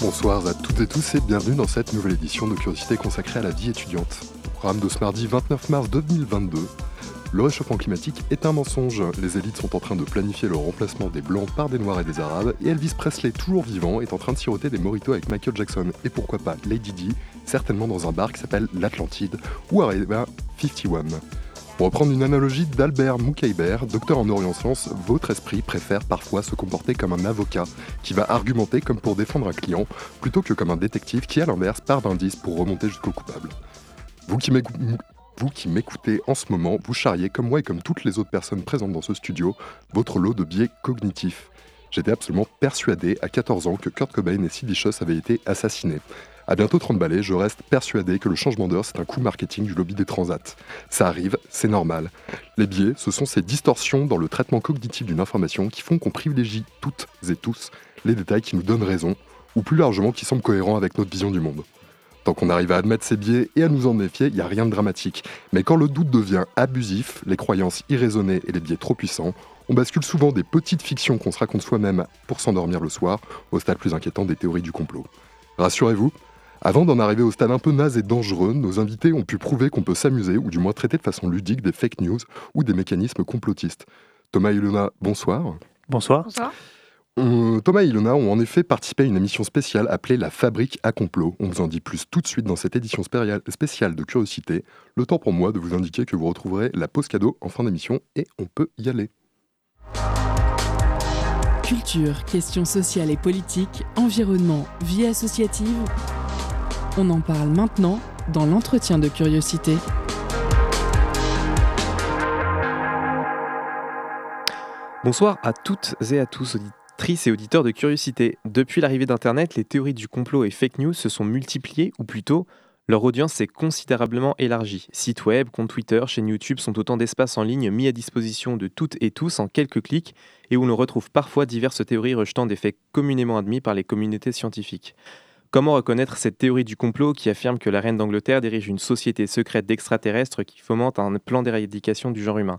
Bonsoir à toutes et tous et bienvenue dans cette nouvelle édition de Curiosité consacrée à la vie étudiante. Programme de ce mardi 29 mars 2022, le réchauffement climatique est un mensonge. Les élites sont en train de planifier le remplacement des blancs par des noirs et des arabes, et Elvis Presley, toujours vivant, est en train de siroter des moritos avec Michael Jackson et pourquoi pas Lady Di, certainement dans un bar qui s'appelle l'Atlantide ou Areva 51. Pour reprendre une analogie d'Albert Moukaïber, docteur en neurosciences, votre esprit préfère parfois se comporter comme un avocat qui va argumenter comme pour défendre un client, plutôt que comme un détective qui, à l'inverse, part d'indices pour remonter jusqu'au coupable. Vous qui vous qui m'écoutez en ce moment, vous charriez comme moi et comme toutes les autres personnes présentes dans ce studio votre lot de biais cognitifs. J'étais absolument persuadé à 14 ans que Kurt Cobain et Sid Vicious avaient été assassinés. À bientôt 30 balais, je reste persuadé que le changement d'heure, c'est un coup marketing du lobby des transats. Ça arrive, c'est normal. Les biais, ce sont ces distorsions dans le traitement cognitif d'une information qui font qu'on privilégie toutes et tous les détails qui nous donnent raison, ou plus largement qui semblent cohérents avec notre vision du monde. Tant qu'on arrive à admettre ces biais et à nous en méfier, il n'y a rien de dramatique. Mais quand le doute devient abusif, les croyances irraisonnées et les biais trop puissants, on bascule souvent des petites fictions qu'on se raconte soi-même pour s'endormir le soir, au stade plus inquiétant des théories du complot. Rassurez-vous, avant d'en arriver au stade un peu naze et dangereux, nos invités ont pu prouver qu'on peut s'amuser, ou du moins traiter de façon ludique, des fake news ou des mécanismes complotistes. Thomas et Ilona, bonsoir. Bonsoir. Bonsoir. Thomas et Ilona ont en effet participé à une émission spéciale appelée La Fabrique à complot. On vous en dit plus tout de suite dans cette édition spéciale de Curiosité. Le temps pour moi de vous indiquer que vous retrouverez la pause cadeau en fin d'émission et on peut y aller. Culture, questions sociales et politiques, environnement, vie associative. On en parle maintenant dans l'entretien de curiosité. Bonsoir à toutes et à tous, auditrices et auditeurs de Curiosité. Depuis l'arrivée d'Internet, les théories du complot et fake news se sont multipliées, ou plutôt, leur audience s'est considérablement élargie. Sites web, comptes Twitter, chaînes YouTube sont autant d'espaces en ligne mis à disposition de toutes et tous en quelques clics et où l'on retrouve parfois diverses théories rejetant des faits communément admis par les communautés scientifiques. Comment reconnaître cette théorie du complot qui affirme que la reine d'Angleterre dirige une société secrète d'extraterrestres qui fomente un plan d'éradication du genre humain?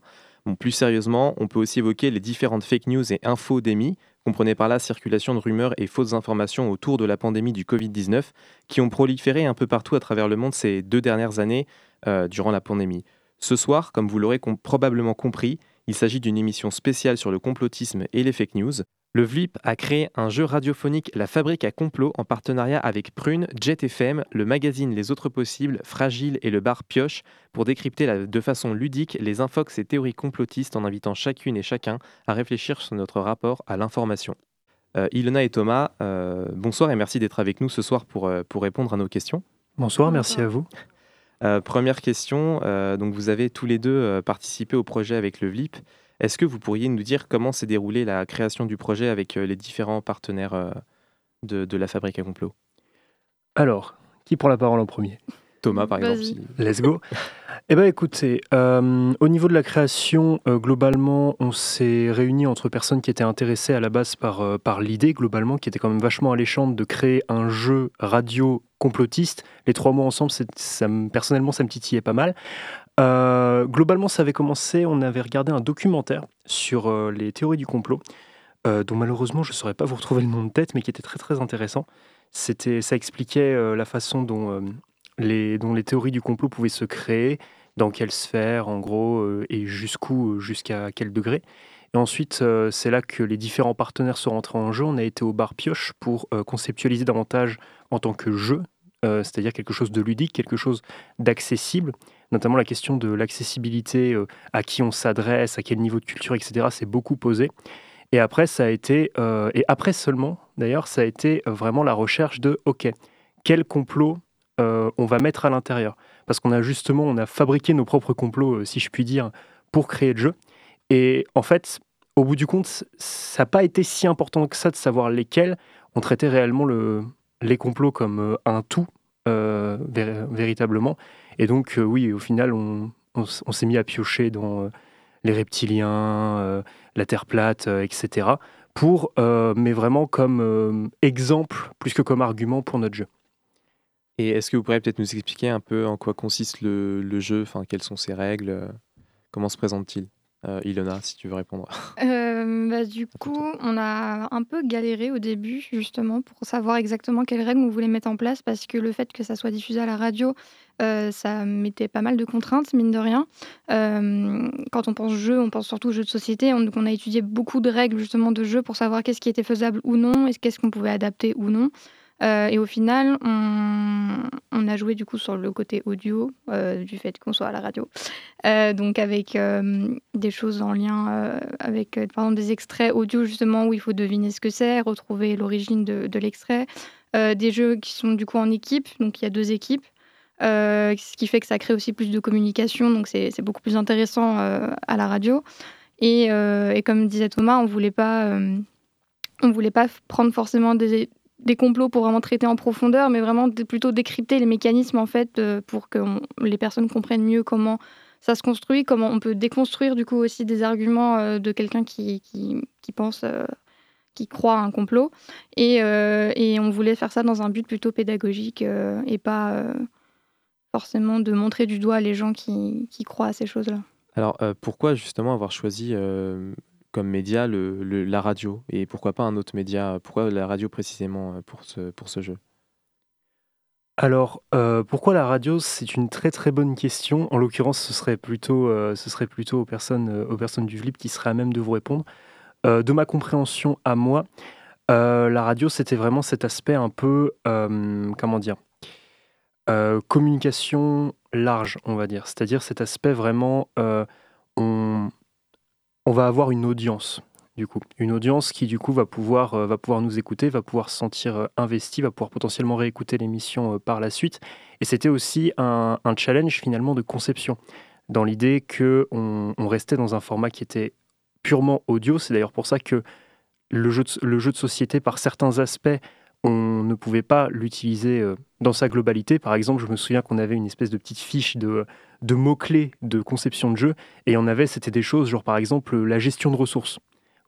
Plus sérieusement, on peut aussi évoquer les différentes fake news et infos d'émis, comprenez par là circulation de rumeurs et fausses informations autour de la pandémie du Covid-19, qui ont proliféré un peu partout à travers le monde ces deux dernières années euh, durant la pandémie. Ce soir, comme vous l'aurez probablement compris, il s'agit d'une émission spéciale sur le complotisme et les fake news. Le VLIP a créé un jeu radiophonique La Fabrique à complot en partenariat avec Prune, Jet FM, le magazine Les Autres Possibles, Fragile et le bar Pioche pour décrypter de façon ludique les infox et théories complotistes en invitant chacune et chacun à réfléchir sur notre rapport à l'information. Euh, Ilona et Thomas, euh, bonsoir et merci d'être avec nous ce soir pour, euh, pour répondre à nos questions. Bonsoir, merci à vous. première question, donc vous avez tous les deux participé au projet avec le VLIP. Est-ce que vous pourriez nous dire comment s'est déroulée la création du projet avec euh, les différents partenaires euh, de, la fabrique à complot? Alors, qui prend la parole en premier? Thomas, par exemple. Let's go. eh bien, écoutez, euh, au niveau de la création, globalement, on s'est réunis entre personnes qui étaient intéressées à la base par, par l'idée, globalement, qui était quand même vachement alléchante de créer un jeu radio complotiste. Les trois mots ensemble, ça, personnellement, ça me titillait pas mal. Euh, globalement, ça avait commencé, on avait regardé un documentaire sur euh, les théories du complot, euh, dont malheureusement je ne saurais pas vous retrouver le nom de tête, mais qui était très très intéressant. C'était, ça expliquait la façon dont, les, dont les théories du complot pouvaient se créer, dans quelle sphère en gros, et jusqu'où, jusqu'à quel degré. Et ensuite, c'est là que les différents partenaires sont rentrés en jeu. On a été au bar Pioche pour conceptualiser davantage en tant que jeu, c'est-à-dire quelque chose de ludique, quelque chose d'accessible notamment la question de l'accessibilité, euh, à qui on s'adresse, à quel niveau de culture, etc. C'est beaucoup posé. Et après, ça a été, euh, et après seulement, d'ailleurs, ça a été euh, vraiment la recherche de, ok, quel complot on va mettre à l'intérieur? Parce qu'on a justement, on a fabriqué nos propres complots, si je puis dire, pour créer le jeu. Et en fait, au bout du compte, ça n'a pas été si important que ça de savoir lesquels. On traitait réellement le, les complots comme un tout, véritablement. Et donc, euh, oui, au final, on, s'est mis à piocher dans les reptiliens, la Terre plate, etc. Pour, mais vraiment comme exemple, plus que comme argument pour notre jeu. Et est-ce que vous pourriez peut-être nous expliquer un peu en quoi consiste le, le jeu, enfin, quelles sont ses règles, comment se présente-t-il? Euh, Ilona, si tu veux répondre. Euh, bah, du coup, on a un peu galéré au début, justement, pour savoir exactement quelles règles on voulait mettre en place, parce que le fait que ça soit diffusé à la radio, euh, ça mettait pas mal de contraintes, mine de rien. quand on pense jeu, on pense surtout jeu de société. On, donc on a étudié beaucoup de règles, justement, de jeu pour savoir qu'est-ce qui était faisable ou non, et qu'est-ce qu'on pouvait adapter ou non. Euh, et au final, on, a joué du coup sur le côté audio euh, du fait qu'on soit à la radio. Euh, donc avec des choses en lien avec par exemple des extraits audio justement où il faut deviner ce que c'est, retrouver l'origine de, de l'extrait. des jeux qui sont du coup en équipe, donc il y a deux équipes. ce qui fait que ça crée aussi plus de communication, donc c'est beaucoup plus intéressant à la radio. Et, et, comme disait Thomas, on voulait pas, on voulait pas prendre forcément des, des complots pour vraiment traiter en profondeur, mais vraiment plutôt décrypter les mécanismes en fait euh, pour que les personnes comprennent mieux comment ça se construit, comment on peut déconstruire du coup aussi des arguments euh, de quelqu'un qui, qui, pense, euh, qui croit à un complot. Et, et, on voulait faire ça dans un but plutôt pédagogique et pas forcément de montrer du doigt les gens qui, qui croient à ces choses-là. Alors pourquoi justement avoir choisi comme média le, la radio Et pourquoi pas un autre média? Pourquoi la radio précisément euh, pour ce, pour ce jeu? Alors, euh, pourquoi la radio? C'est une très très bonne question. En l'occurrence, ce serait plutôt, euh, ce serait plutôt aux personnes, aux personnes du flip qui seraient à même de vous répondre. de ma compréhension à moi, la radio, c'était vraiment cet aspect un peu, comment dire, communication large, on va dire. C'est-à-dire cet aspect vraiment, on, on va avoir une audience du coup. Une audience qui, du coup, va pouvoir, euh, va pouvoir nous écouter, va pouvoir se sentir euh, investi, va pouvoir potentiellement réécouter l'émission euh, par la suite. Et c'était aussi un, challenge, finalement, de conception, dans l'idée qu'on on restait dans un format qui était purement audio. C'est d'ailleurs pour ça que le jeu, de, le jeu de société, par certains aspects, on ne pouvait pas l'utiliser dans sa globalité. Par exemple, je me souviens qu'on avait une espèce de petite fiche de mots-clés de conception de jeu. Et on avait, c'était des choses, genre par exemple la gestion de ressources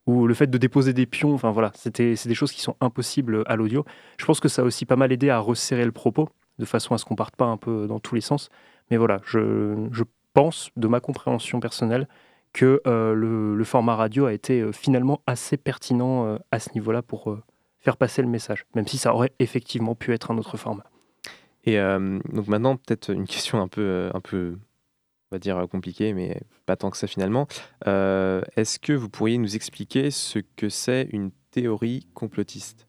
ou le fait de déposer des pions. Enfin voilà, c'était, c'est des choses qui sont impossibles à l'audio. Je pense que ça a aussi pas mal aidé à resserrer le propos, de façon à ce qu'on parte pas un peu dans tous les sens. Mais voilà, je, je pense, de ma compréhension personnelle, que euh, le, format radio a été euh, finalement assez pertinent euh, à ce niveau-là pour faire passer le message, même si ça aurait effectivement pu être un autre format. Et euh, donc maintenant, peut-être une question un peu, euh, un peu, on va dire compliquée, mais pas tant que ça finalement. Euh, est-ce que vous pourriez nous expliquer ce que c'est une théorie complotiste?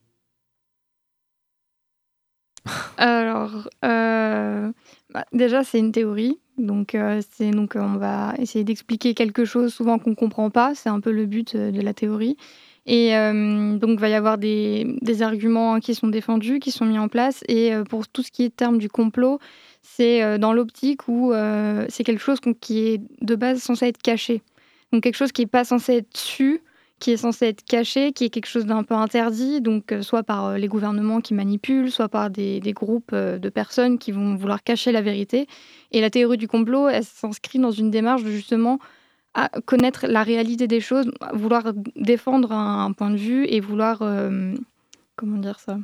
Alors, bah, déjà, c'est une théorie. Donc, c'est donc on va essayer d'expliquer quelque chose souvent qu'on ne comprend pas. C'est un peu le but de la théorie. Et euh, donc, il va y avoir des, arguments qui sont défendus, qui sont mis en place. Et euh, pour tout ce qui est terme du complot, c'est euh, dans l'optique où c'est quelque chose qui est de base censé être caché. Donc, quelque chose qui n'est pas censé être su, qui est censé être caché, qui est quelque chose d'un peu interdit, donc soit par les gouvernements qui manipulent, soit par des, des, groupes de personnes qui vont vouloir cacher la vérité. Et la théorie du complot, elle s'inscrit dans une démarche de justement à connaître la réalité des choses, vouloir défendre un, point de vue et vouloir, euh, comment dire ça,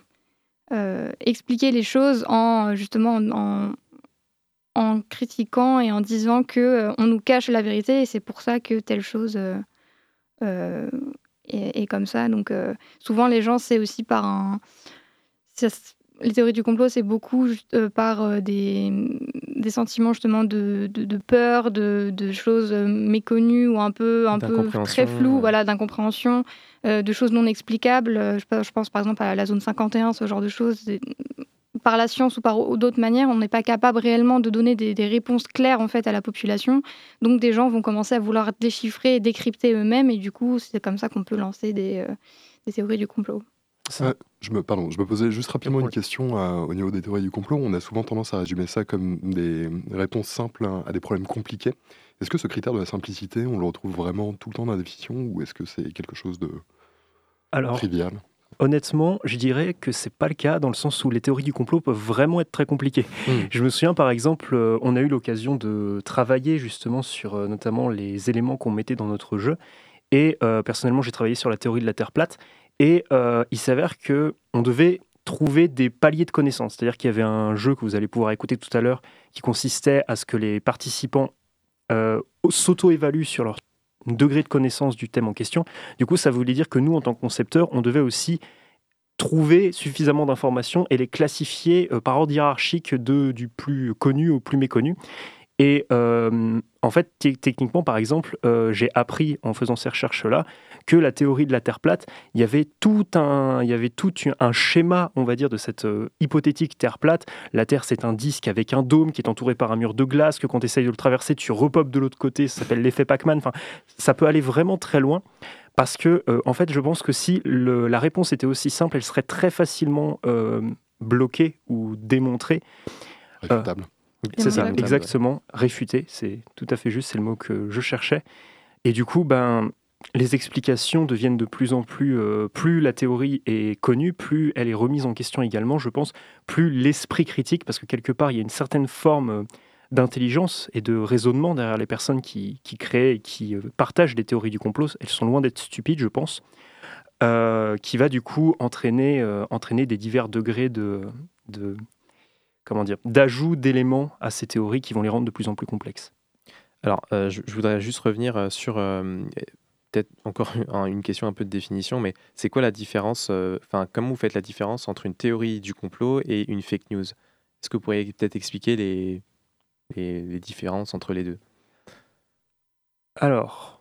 euh, expliquer les choses en justement en, en, critiquant et en disant que euh, on nous cache la vérité et c'est pour ça que telle chose est, est, comme ça. Donc souvent les gens c'est aussi par un les théories du complot, c'est beaucoup euh, par euh, des, des, sentiments justement de, de, peur, de, de, choses euh, méconnues ou un peu, un peu très floues, voilà, d'incompréhension, de choses non explicables. Je, je, pense par exemple à la zone 51, ce genre de choses. Par la science ou par d'autres manières, on n'est pas capable réellement de donner des, des, réponses claires en fait à la population. Donc des gens vont commencer à vouloir déchiffrer et décrypter eux-mêmes, et du coup, c'est comme ça qu'on peut lancer des, des théories du complot. Je, me, pardon, je me posais juste rapidement une question au niveau des théories du complot. On a souvent tendance à résumer ça comme des réponses simples à des problèmes compliqués. Est-ce que ce critère de la simplicité, on le retrouve vraiment tout le temps dans la définition ou est-ce que c'est quelque chose de trivial? Honnêtement, je dirais que c'est pas le cas dans le sens où les théories du complot peuvent vraiment être très compliquées. Hmm. Je me souviens par exemple, euh, on a eu l'occasion de travailler justement sur euh, notamment les éléments qu'on mettait dans notre jeu. Et euh, personnellement, j'ai travaillé sur la théorie de la Terre plate. Et il s'avère que on devait trouver des paliers de connaissances. C'est-à-dire qu'il y avait un jeu que vous allez pouvoir écouter tout à l'heure qui consistait à ce que les participants s'auto-évaluent sur leur degré de connaissance du thème en question. Du coup, ça voulait dire que nous, en tant que concepteurs, on devait aussi trouver suffisamment d'informations et les classifier euh, par ordre hiérarchique du plus connu au plus méconnu. Et euh, en fait, techniquement, par exemple, euh, j'ai appris en faisant ces recherches-là que la théorie de la Terre plate, il y avait tout un, il y avait tout un schéma, on va dire, de cette euh, hypothétique Terre plate. La Terre, c'est un disque avec un dôme qui est entouré par un mur de glace, que quand tu essayes de le traverser, tu repopes de l'autre côté, ça s'appelle l'effet Pac-Man. Enfin, ça peut aller vraiment très loin. Parce que, en fait, je pense que si la réponse était aussi simple, elle serait très facilement bloquée ou démontrée. Réfutable. C'est ça, exactement. Réfuté, c'est tout à fait juste, c'est le mot que je cherchais. Et du coup, ben, les explications deviennent de plus en plus, euh, plus la théorie est connue, plus elle est remise en question également, je pense, plus l'esprit critique, parce que quelque part, il y a une certaine forme euh, d'intelligence et de raisonnement derrière les personnes qui, créent et qui euh, partagent des théories du complot. Elles sont loin d'être stupides, je pense, qui va du coup entraîner, entraîner des divers degrés de, de comment dire, d'ajout d'éléments à ces théories qui vont les rendre de plus en plus complexes. Alors, euh, je, voudrais juste revenir euh, sur euh, peut-être encore une question un peu de définition, mais c'est quoi la différence Enfin, comment vous faites la différence entre une théorie du complot et une fake news? Est-ce que vous pourriez peut-être expliquer les, les, différences entre les deux? Alors,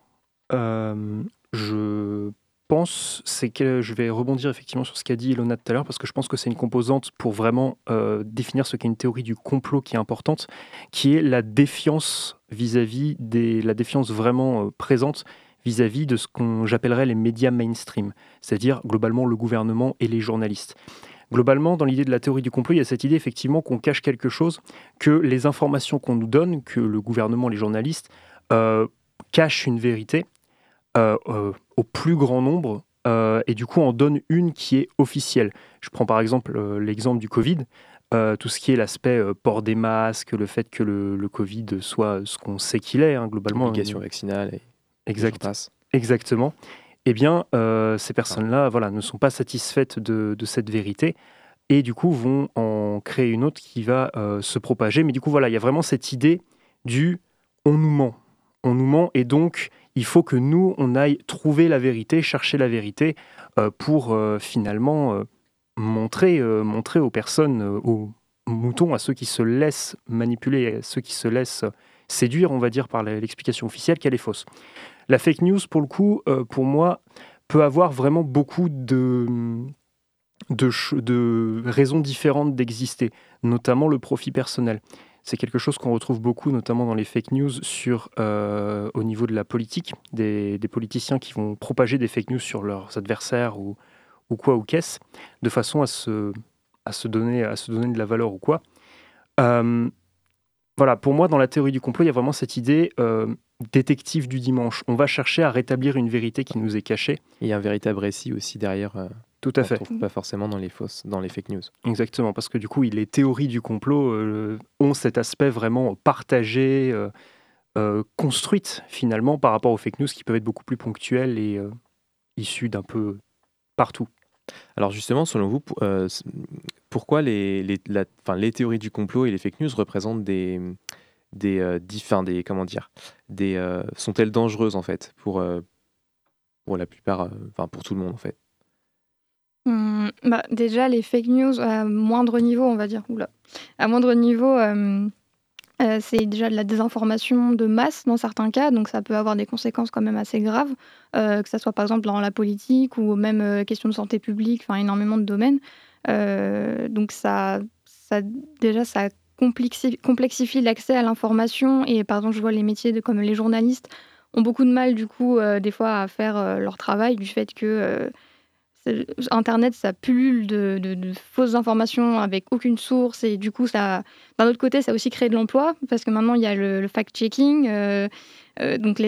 je pense, c'est que je vais rebondir effectivement sur ce qu'a dit Ilona tout à l'heure, parce que je pense que c'est une composante pour vraiment euh, définir ce qu'est une théorie du complot qui est importante, qui est la défiance vis-à-vis des, la défiance vraiment euh, présente vis-à-vis de ce qu'on j'appellerais les médias mainstream, c'est-à-dire globalement le gouvernement et les journalistes. Globalement, dans l'idée de la théorie du complot, il y a cette idée effectivement qu'on cache quelque chose, que les informations qu'on nous donne, que le gouvernement, les journalistes, euh, cachent une vérité, au plus grand nombre euh, et du coup en donne une qui est officielle. Je prends par exemple l'exemple du Covid. tout ce qui est l'aspect port des masques, le fait que le, Covid soit ce qu'on sait qu'il est, hein, globalement. Obligation vaccinale. Et exact, exactement. Eh bien, ces personnes-là voilà, ne sont pas satisfaites de, de, cette vérité et du coup vont en créer une autre qui va se propager. Mais du coup, voilà, il y a vraiment cette idée du on nous ment. On nous ment et donc il faut que nous, on aille trouver la vérité, chercher la vérité euh, pour euh, finalement euh, montrer, montrer aux personnes, aux moutons, à ceux qui se laissent manipuler, à ceux qui se laissent séduire, on va dire, par l'explication officielle qu'elle est fausse. La fake news, pour le coup, pour moi, peut avoir vraiment beaucoup de, de, de raisons différentes d'exister, notamment le profit personnel. C'est quelque chose qu'on retrouve beaucoup, notamment dans les fake news, sur, euh, au niveau de la politique, des, politiciens qui vont propager des fake news sur leurs adversaires ou, ou quoi ou qu'est-ce, de façon à se, à, se donner, à se donner de la valeur ou quoi. Euh, voilà, pour moi, dans la théorie du complot, il y a vraiment cette idée euh, détective du dimanche. On va chercher à rétablir une vérité qui nous est cachée. Il y a un véritable récit aussi derrière. Tout à fait. pas forcément dans les fausses, dans les fake news. Exactement, parce que du coup, les théories du complot euh, ont cet aspect vraiment partagé, euh, euh, construite finalement par rapport aux fake news qui peuvent être beaucoup plus ponctuelles et issues d'un peu partout. Alors justement, selon vous, pourquoi les, les, les théories du complot et les fake news représentent des, des, des comment dire, des, sont-elles dangereuses en fait pour, pour la plupart, enfin pour tout le monde en fait? Mmh, bah, déjà, les fake news à moindre niveau, on va dire. Oula. À moindre niveau, euh, euh, c'est déjà de la désinformation de masse dans certains cas, donc ça peut avoir des conséquences quand même assez graves, euh, que ce soit par exemple dans la politique ou même question de santé publique, enfin énormément de domaines. donc ça, déjà, ça complexifie, l'accès à l'information et par exemple, je vois les métiers comme les journalistes ont beaucoup de mal du coup des fois à faire leur travail du fait que Internet, ça pullule de, fausses informations avec aucune source et du coup, ça, d'un autre côté, ça a aussi créé de l'emploi parce que maintenant il y a le, fact-checking. Euh, euh, donc,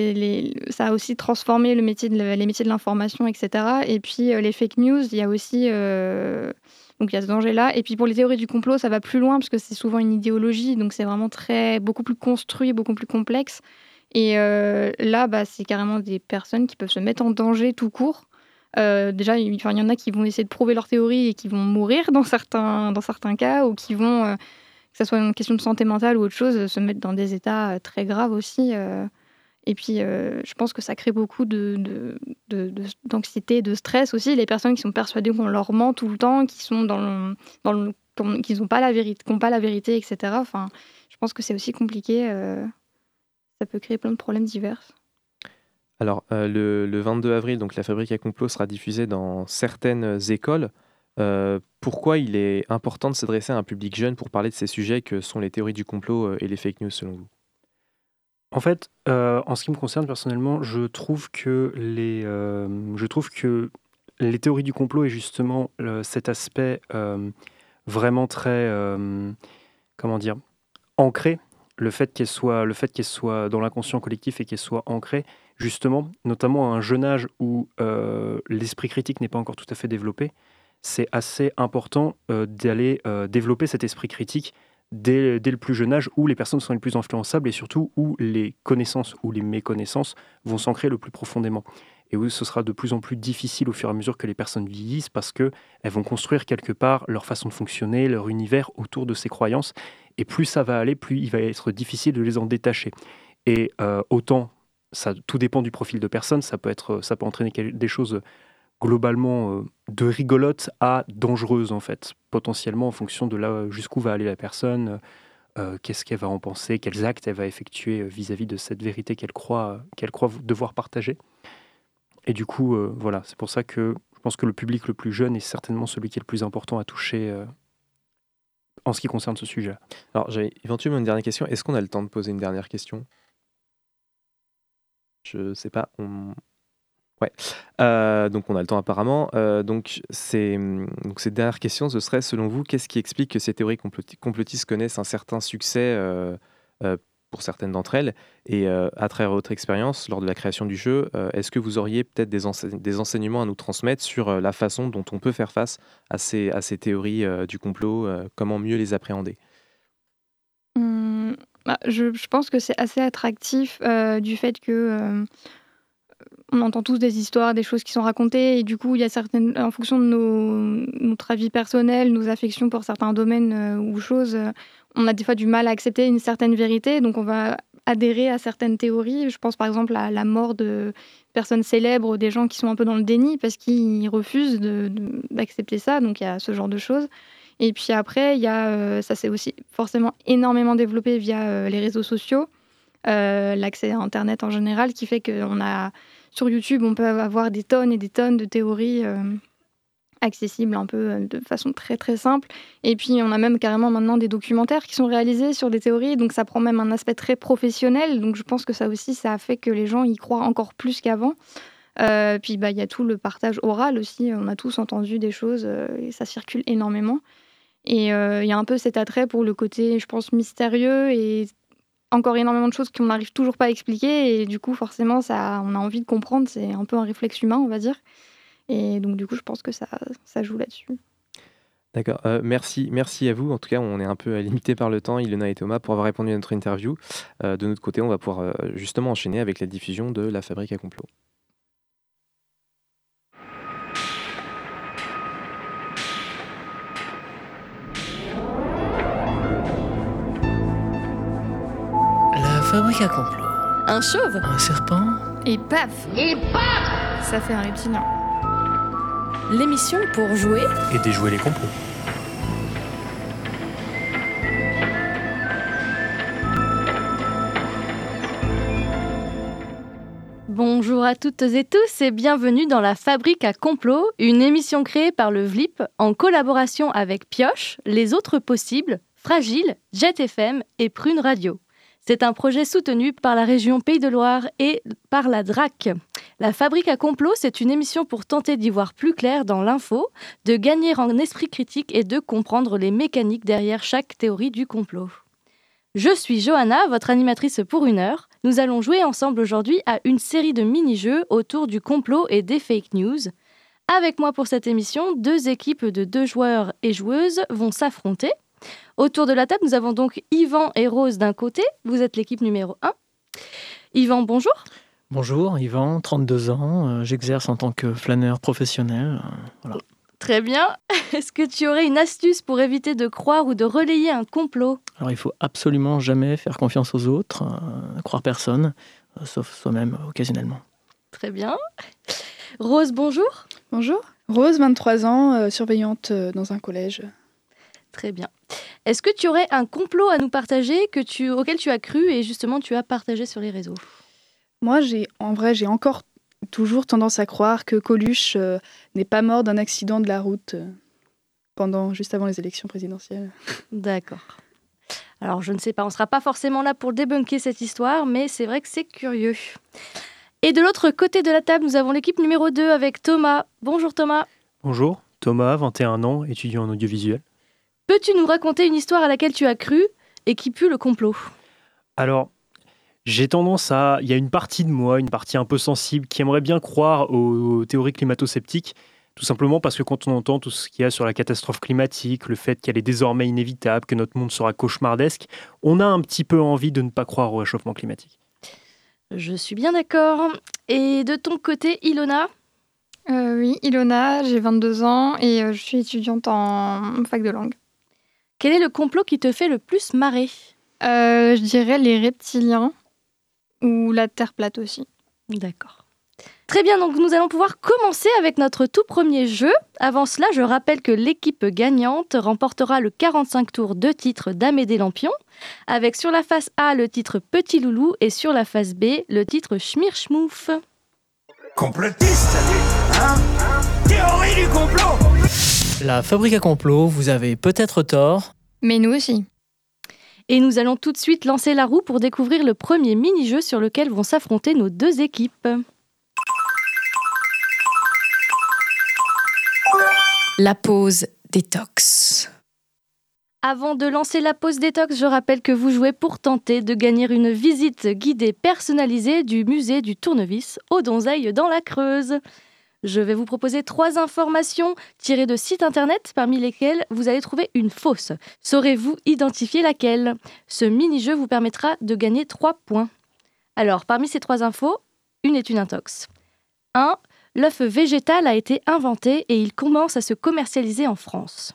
ça a aussi transformé les métiers de l'information, etc. Et puis, les fake news, il y a aussi. donc, il y a ce danger-là. Et puis, pour les théories du complot, ça va plus loin parce que c'est souvent une idéologie. Donc, c'est vraiment très, beaucoup plus construit, beaucoup plus complexe. Et là, bah, c'est carrément des personnes qui peuvent se mettre en danger tout court euh, déjà, il y en a qui vont essayer de prouver leur théorie et qui vont mourir dans certains, dans certains cas, ou qui vont, euh, que ce soit une question de santé mentale ou autre chose, se mettre dans des états euh, très graves aussi. Et puis, je pense que ça crée beaucoup d'anxiété, de, de, stress aussi. Les personnes qui sont persuadées qu'on leur ment tout le temps, qui dans dans qui n'ont pas la vérité, pas la vérité, etc. Enfin, je pense que c'est aussi compliqué. ça peut créer plein de problèmes divers. Alors, euh, le, 22 avril, donc la fabrique à complot sera diffusée dans certaines écoles. Euh, pourquoi il est important de s'adresser à un public jeune pour parler de ces sujets que sont les théories du complot euh, et les fake news selon vous? En fait, en ce qui me concerne personnellement, je trouve que les, théories du complot et justement cet aspect vraiment très, comment dire, ancré, le le fait qu'elle soit dans l'inconscient collectif et qu'elle soit ancrée, justement, notamment à un jeune âge où euh, l'esprit critique n'est pas encore tout à fait développé, c'est assez important euh, d'aller euh, développer cet esprit critique dès, le plus jeune âge où les personnes sont les plus influençables et surtout où les connaissances ou les méconnaissances vont s'ancrer le plus profondément. Et où ce sera de plus en plus difficile au fur et à mesure que les personnes vieillissent parce qu'elles vont construire quelque part leur façon de fonctionner, leur univers autour de ces croyances. Et plus ça va aller, plus il va être difficile de les en détacher. Et autant ça, tout dépend du profil de personne. Ça peut, être, ça peut entraîner des choses globalement euh, de rigolotes à dangereuses, en fait, potentiellement en fonction de là jusqu'où va aller la personne, euh, qu'est-ce qu'elle va en penser, quels actes elle va effectuer euh, vis-à-vis de cette vérité qu'elle croit, qu'elle croit devoir partager. Et du coup, voilà, c'est pour ça que je pense que le public le plus jeune est certainement celui qui est le plus important à toucher en ce qui concerne ce sujet. Alors, j'ai éventuellement une dernière question. Est-ce qu'on a le temps de poser une dernière question? Je sais pas. Ouais. Euh, donc on a le temps apparemment. Euh, donc, c'est, donc cette dernière question, ce serait selon vous, qu'est-ce qui explique que ces théories complotistes connaissent un certain succès euh, pour certaines d'entre elles? Et à travers votre expérience lors de la création du jeu, est-ce que vous auriez peut-être des, des, enseignements à nous transmettre sur la façon dont on peut faire face à ces, à ces théories du complot Comment mieux les appréhender? Mmh, bah, je, pense que c'est assez attractif euh, du fait que euh, on entend tous des histoires, des choses qui sont racontées, et du coup, il y a certaines, en fonction de nos, notre avis personnel, nos affections pour certains domaines euh, ou choses, on a des fois du mal à accepter une certaine vérité, donc on va adhérer à certaines théories. Je pense par exemple à la mort de personnes célèbres, des gens qui sont un peu dans le déni parce qu'ils refusent d'accepter ça, donc il y a ce genre de choses. Et puis après, il y a, euh, ça s'est aussi forcément énormément développé via euh, les réseaux sociaux, euh, l'accès à Internet en général, qui fait qu'on a sur YouTube, on peut avoir des tonnes et des tonnes de théories accessibles un peu de façon très très simple. Et puis on a même carrément maintenant des documentaires qui sont réalisés sur des théories, donc ça prend même un aspect très professionnel. Donc je pense que ça aussi, ça a fait que les gens y croient encore plus qu'avant. puis bah, il y a tout le partage oral aussi, on a tous entendu des choses et ça circule énormément. Et euh, il y a un peu cet attrait pour le côté, je pense, mystérieux et encore énormément de choses qu'on n'arrive toujours pas à expliquer. Et du coup, forcément, ça, on a envie de comprendre. C'est un peu un réflexe humain, on va dire. Et donc, du coup, je pense que ça, ça joue là-dessus. D'accord. Euh, merci, merci à vous. En tout cas, on est un peu limité par le temps, Ilona et Thomas, pour avoir répondu à notre interview. Euh, de notre côté, on va pouvoir justement enchaîner avec la diffusion de La Fabrique à complot. Fabrique à complot. Un chauve Un serpent Et paf Et paf Ça fait un reptilien. L'émission pour jouer et déjouer les complots. Bonjour à toutes et tous et bienvenue dans la Fabrique à complot, une émission créée par le VLIP en collaboration avec Pioche, Les Autres Possibles, Fragile, Jet FM et Prune Radio. C'est un projet soutenu par la région Pays de Loire et par la DRAC. La Fabrique à complot, c'est une émission pour tenter d'y voir plus clair dans l'info, de gagner en esprit critique et de comprendre les mécaniques derrière chaque théorie du complot. Je suis Johanna, votre animatrice pour une heure. Nous allons jouer ensemble aujourd'hui à une série de mini-jeux autour du complot et des fake news. Avec moi pour cette émission, deux équipes de deux joueurs et joueuses vont s'affronter. Autour de la table, nous avons donc Yvan et Rose d'un côté. Vous êtes l'équipe numéro 1. Yvan, bonjour. Bonjour, Yvan, 32 ans. Euh, j'exerce en tant que flâneur professionnel. Euh, voilà. Très bien. Est-ce que tu aurais une astuce pour éviter de croire ou de relayer un complot? Alors, il faut absolument jamais faire confiance aux autres, euh, croire personne, sauf soi-même occasionnellement. Très bien. Rose, bonjour. Bonjour. Rose, 23 ans, surveillante dans un collège. Très bien. Est-ce que tu aurais un complot à nous partager que tu, auquel tu as cru et justement tu as partagé sur les réseaux? Moi, j'ai en vrai, j'ai encore toujours tendance à croire que Coluche euh, n'est pas mort d'un accident de la route euh, pendant juste avant les élections présidentielles. D'accord. Alors je ne sais pas, on ne sera pas forcément là pour débunker cette histoire, mais c'est vrai que c'est curieux. Et de l'autre côté de la table, nous avons l'équipe numéro 2 avec Thomas. Bonjour Thomas. Bonjour, Thomas, 21 ans, étudiant en audiovisuel. Peux-tu nous raconter une histoire à laquelle tu as cru et qui pue le complot? Alors, j'ai tendance à. Il y a une partie de moi, une partie un peu sensible, qui aimerait bien croire aux, théories climato-sceptiques, tout simplement parce que quand on entend tout ce qu'il y a sur la catastrophe climatique, le fait qu'elle est désormais inévitable, que notre monde sera cauchemardesque, on a un petit peu envie de ne pas croire au réchauffement climatique. Je suis bien d'accord. Et de ton côté, Ilona? Euh, Oui, Ilona, j'ai 22 ans et euh, je suis étudiante en fac de langue. Quel est le complot qui te fait le plus marrer? Euh, Je dirais les reptiliens ou la Terre plate aussi. D'accord. Très bien, donc nous allons pouvoir commencer avec notre tout premier jeu. Avant cela, je rappelle que l'équipe gagnante remportera le 45 tours de titre d'Amédée Lampion, avec sur la face A le titre Petit Loulou et sur la face B le titre Schmirschmouf. Complotiste hein Théorie du complot la fabrique à complot, vous avez peut-être tort. Mais nous aussi. Et nous allons tout de suite lancer la roue pour découvrir le premier mini-jeu sur lequel vont s'affronter nos deux équipes. La pause détox. Avant de lancer la pause détox, je rappelle que vous jouez pour tenter de gagner une visite guidée personnalisée du musée du tournevis au Donzeil dans la Creuse. Je vais vous proposer trois informations tirées de sites internet parmi lesquelles vous allez trouver une fausse. Saurez-vous identifier laquelle? Ce mini-jeu vous permettra de gagner trois points. Alors, parmi ces trois infos, une est une intox. 1. L'œuf végétal a été inventé et il commence à se commercialiser en France.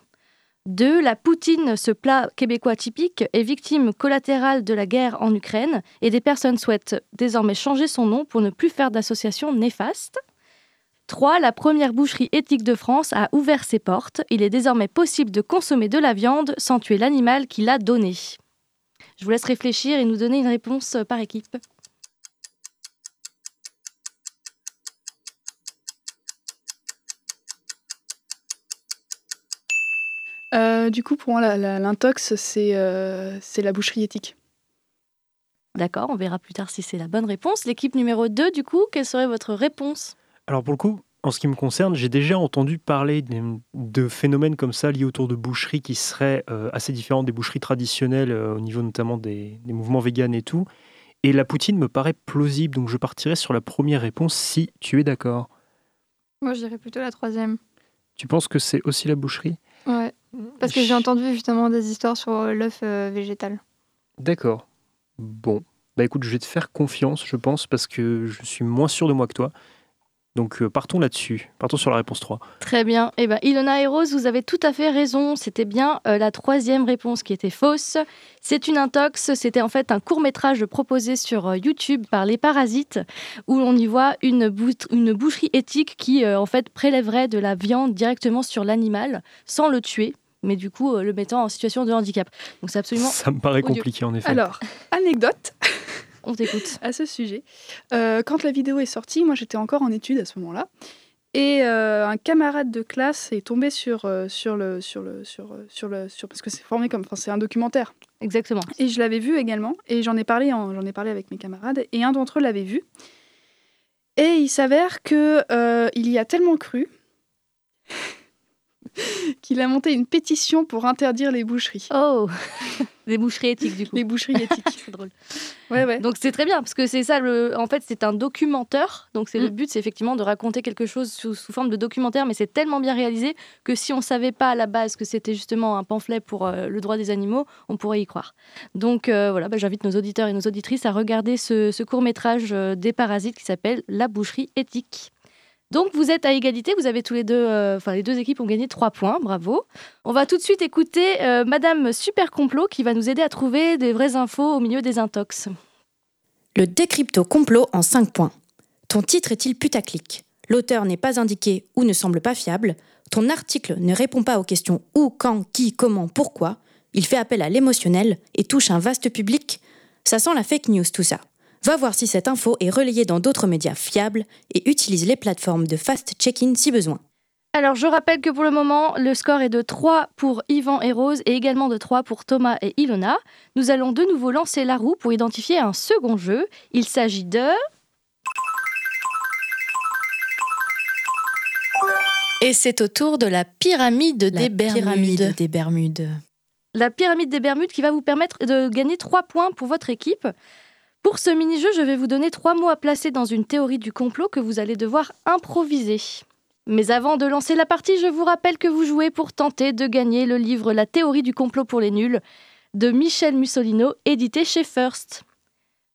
2. La poutine, ce plat québécois typique, est victime collatérale de la guerre en Ukraine et des personnes souhaitent désormais changer son nom pour ne plus faire d'associations néfastes. 3. La première boucherie éthique de France a ouvert ses portes. Il est désormais possible de consommer de la viande sans tuer l'animal qui l'a donnée. Je vous laisse réfléchir et nous donner une réponse par équipe. Euh, du coup, pour moi, l'intox, euh, c'est la boucherie éthique. D'accord, on verra plus tard si c'est la bonne réponse. L'équipe numéro 2, du coup, quelle serait votre réponse? Alors pour le coup, en ce qui me concerne, j'ai déjà entendu parler de, phénomènes comme ça liés autour de boucheries qui seraient euh, assez différents des boucheries traditionnelles euh, au niveau notamment des, mouvements véganes et tout. Et la poutine me paraît plausible, donc je partirai sur la première réponse si tu es d'accord. Moi, je dirais plutôt la troisième. Tu penses que c'est aussi la boucherie? Ouais, parce que j'ai entendu justement des histoires sur euh, l'œuf végétal. D'accord. Bon, bah écoute, je vais te faire confiance, je pense, parce que je suis moins sûr de moi que toi. Donc euh, partons là-dessus, partons sur la réponse 3. Très bien. Eh ben, Ilona et Rose, vous avez tout à fait raison. C'était bien euh, la troisième réponse qui était fausse. C'est une intox. C'était en fait un court métrage proposé sur euh, YouTube par Les Parasites, où on y voit une, une boucherie éthique qui en fait prélèverait de la viande directement sur l'animal sans le tuer mais du coup le mettant en situation de handicap. Donc c'est absolument. Ça me paraît compliqué en effet. Alors, anecdote. On t'écoute. à ce sujet. Euh, quand la vidéo est sortie, moi j'étais encore en études à ce moment-là. Et euh, un camarade de classe est tombé sur, euh, sur le sur le sur sur le sur parce que c'est formé comme enfin c'est un documentaire. Exactement. Et je l'avais vu également et j'en ai parlé j'en ai parlé avec mes camarades et un d'entre eux l'avait vu. Et il s'avère que euh, il y a tellement cru qu'il a monté une pétition pour interdire les boucheries. Oh Des boucheries éthiques, du coup. Les boucheries éthiques. c'est drôle. Ouais, ouais. Donc c'est très bien, parce que c'est ça, le... en fait, c'est un documentaire. Donc c'est le Mm. but, c'est effectivement de raconter quelque chose sous, sous forme de documentaire, mais c'est tellement bien réalisé que si on savait pas à la base que c'était justement un pamphlet pour euh, le droit des animaux, on pourrait y croire. Donc euh, voilà, bah, j'invite nos auditeurs et nos auditrices à regarder ce, ce court-métrage euh, des parasites qui s'appelle La boucherie éthique. Donc vous êtes à égalité, vous avez tous les deux, euh, enfin les deux équipes ont gagné trois points, bravo. On va tout de suite écouter euh, Madame Super Complot qui va nous aider à trouver des vraies infos au milieu des intox. Le décrypto complot en 5 points. Ton titre est-il putaclic? L'auteur n'est pas indiqué ou ne semble pas fiable. Ton article ne répond pas aux questions où, quand, qui, comment, pourquoi. Il fait appel à l'émotionnel et touche un vaste public. Ça sent la fake news tout ça. Va voir si cette info est relayée dans d'autres médias fiables et utilise les plateformes de fast check-in si besoin. Alors, je rappelle que pour le moment, le score est de 3 pour Yvan et Rose et également de 3 pour Thomas et Ilona. Nous allons de nouveau lancer la roue pour identifier un second jeu. Il s'agit de... Et c'est au tour de la pyramide des Bermudes. pyramide des Bermudes. la pyramide des Bermudes qui va vous permettre de gagner 3 points pour votre équipe. Pour ce mini-jeu, je vais vous donner 3 mots à placer dans une théorie du complot que vous allez devoir improviser. Mais avant de lancer la partie, je vous rappelle que vous jouez pour tenter de gagner le livre La théorie du complot pour les nuls de Michel Mussolino, édité chez First.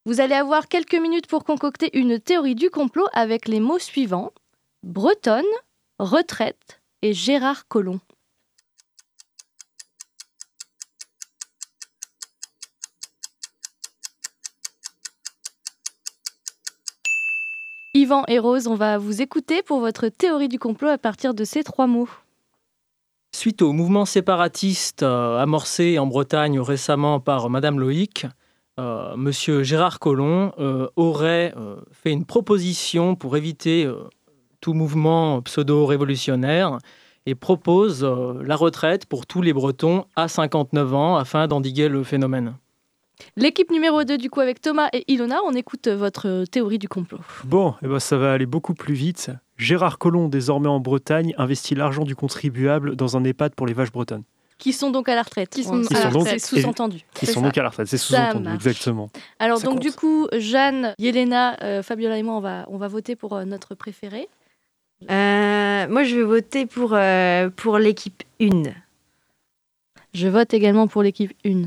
Vous allez avoir quelques minutes pour concocter une théorie du complot avec les mots suivants Bretonne, retraite et Gérard Collomb. Et on va vous écouter pour votre théorie du complot à partir de ces trois mots. Suite au mouvement séparatiste euh, amorcé en Bretagne récemment par Madame Loïc, euh, Monsieur Gérard Collomb euh, aurait euh, fait une proposition pour éviter tout mouvement pseudo-révolutionnaire et propose la retraite pour tous les Bretons à 59 ans afin d'endiguer le phénomène. L'équipe numéro 2, du coup, avec Thomas et Ilona, on écoute votre théorie du complot. Bon, eh ben, ça va aller beaucoup plus vite. Gérard Collomb, désormais en Bretagne, investit l'argent du contribuable dans un EHPAD pour les vaches bretonnes. Qui sont donc à la retraite. Qui sont Qui à la donc- C'est sous-entendu. C'est sont ça. donc à la retraite, c'est sous-entendu, exactement. Alors Ça donc compte. du coup, Jeanne, Yelena, euh, Fabiola et moi, on va, on va voter pour euh, notre préféré. Euh, moi, je vais voter pour, euh, pour l'équipe 1. Je vote également pour l'équipe 1.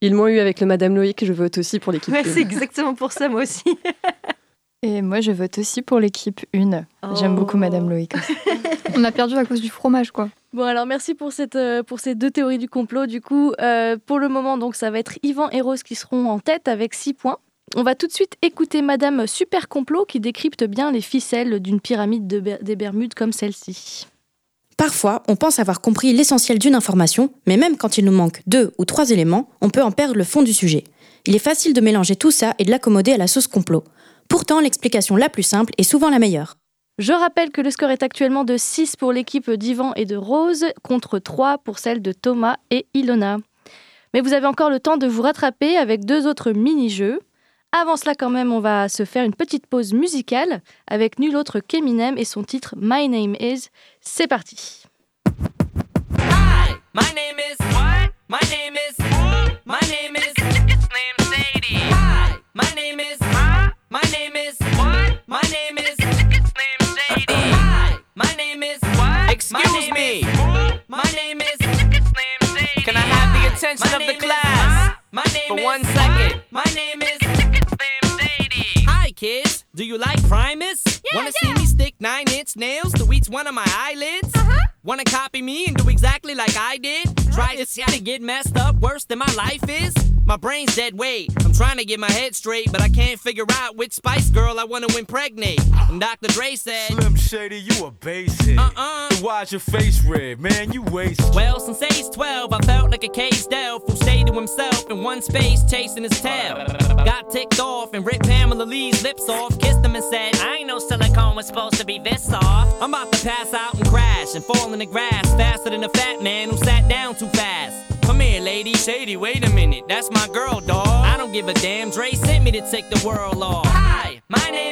Ils m'ont eu avec le Madame Loïc, je vote aussi pour l'équipe. Ouais, une. c'est exactement pour ça, moi aussi. Et moi, je vote aussi pour l'équipe 1. J'aime beaucoup Madame Loïc. aussi. On a perdu à cause du fromage, quoi. Bon alors merci pour, cette, euh, pour ces deux théories du complot. Du coup, euh, pour le moment, donc ça va être Yvan et Rose qui seront en tête avec 6 points. On va tout de suite écouter Madame Super Complot qui décrypte bien les ficelles d'une pyramide de des Bermudes comme celle-ci. Parfois, on pense avoir compris l'essentiel d'une information, mais même quand il nous manque deux ou trois éléments, on peut en perdre le fond du sujet. Il est facile de mélanger tout ça et de l'accommoder à la sauce complot. Pourtant, l'explication la plus simple est souvent la meilleure. Je rappelle que le score est actuellement de 6 pour l'équipe d'Yvan et de Rose contre 3 pour celle de Thomas et Ilona. Mais vous avez encore le temps de vous rattraper avec deux autres mini-jeux. Avant cela quand même, on va se faire une petite pause musicale avec nul autre qu'Eminem et son titre My Name Is. C'est parti. My name is what? My name is My name is Slim Shady. Hi. My name is My name is what? My name is Slim Shady. Hi. My name is what? Excuse me. My name is Slim Shady. Can I have the attention of the class My name for is one second? My name is Slim Shady. Hi, kids. Do you like Primus? Yeah, Wanna see me stick nine inch nails to each one of my eyelids? Uh-huh. Wanna copy me and do exactly like I did? Try to to get messed up worse than my life is? My brain's dead weight. I'm trying to get my head straight, but I can't figure out which Spice Girl I want to impregnate. And Dr. Dre said, Slim Shady, you a basic. Uh-uh. Then Why's your face red, man? You wasted. Well, since age 12, I felt like a caged elf who stayed to himself in one space, chasing his tail. Got ticked off and ripped Pamela Lee's lips off, kissed him and said, I ain't no silicone was supposed to be this soft. I'm about to pass out and crash and fall in the grass faster than a fat man who sat down too fast. Come here, lady. Shady, wait a minute. That's my girl, dawg. I don't give a damn. Dre sent me to take the world off. Hi, my name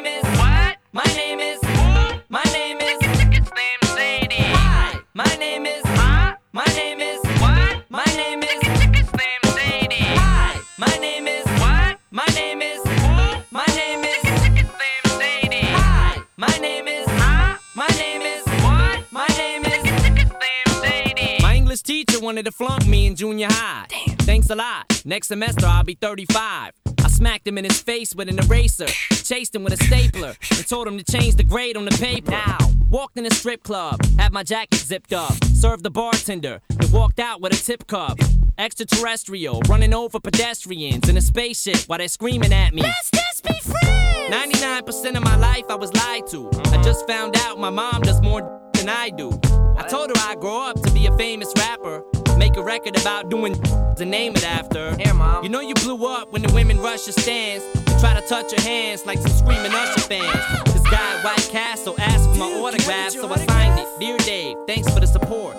wanted to flunk me in junior high. Damn. Thanks a lot. Next semester I'll be 35. I smacked him in his face with an eraser, chased him with a stapler, and told him to change the grade on the paper. Now, walked in a strip club, had my jacket zipped up, served the bartender, and walked out with a tip cup. Extraterrestrial, running over pedestrians in a spaceship while they're screaming at me. Let's just be friends! 99% of my life I was lied to. I just found out my mom does more than I do. I told her I'd grow up to be a famous rapper. Make a record about doing to name it after. Here, mom. You know you blew up when the women rush your stands and try to touch your hands like some screaming Usher fans. Ah! This guy at White Castle asked for my autograph, so I signed it. Dear Dave, thanks for the support.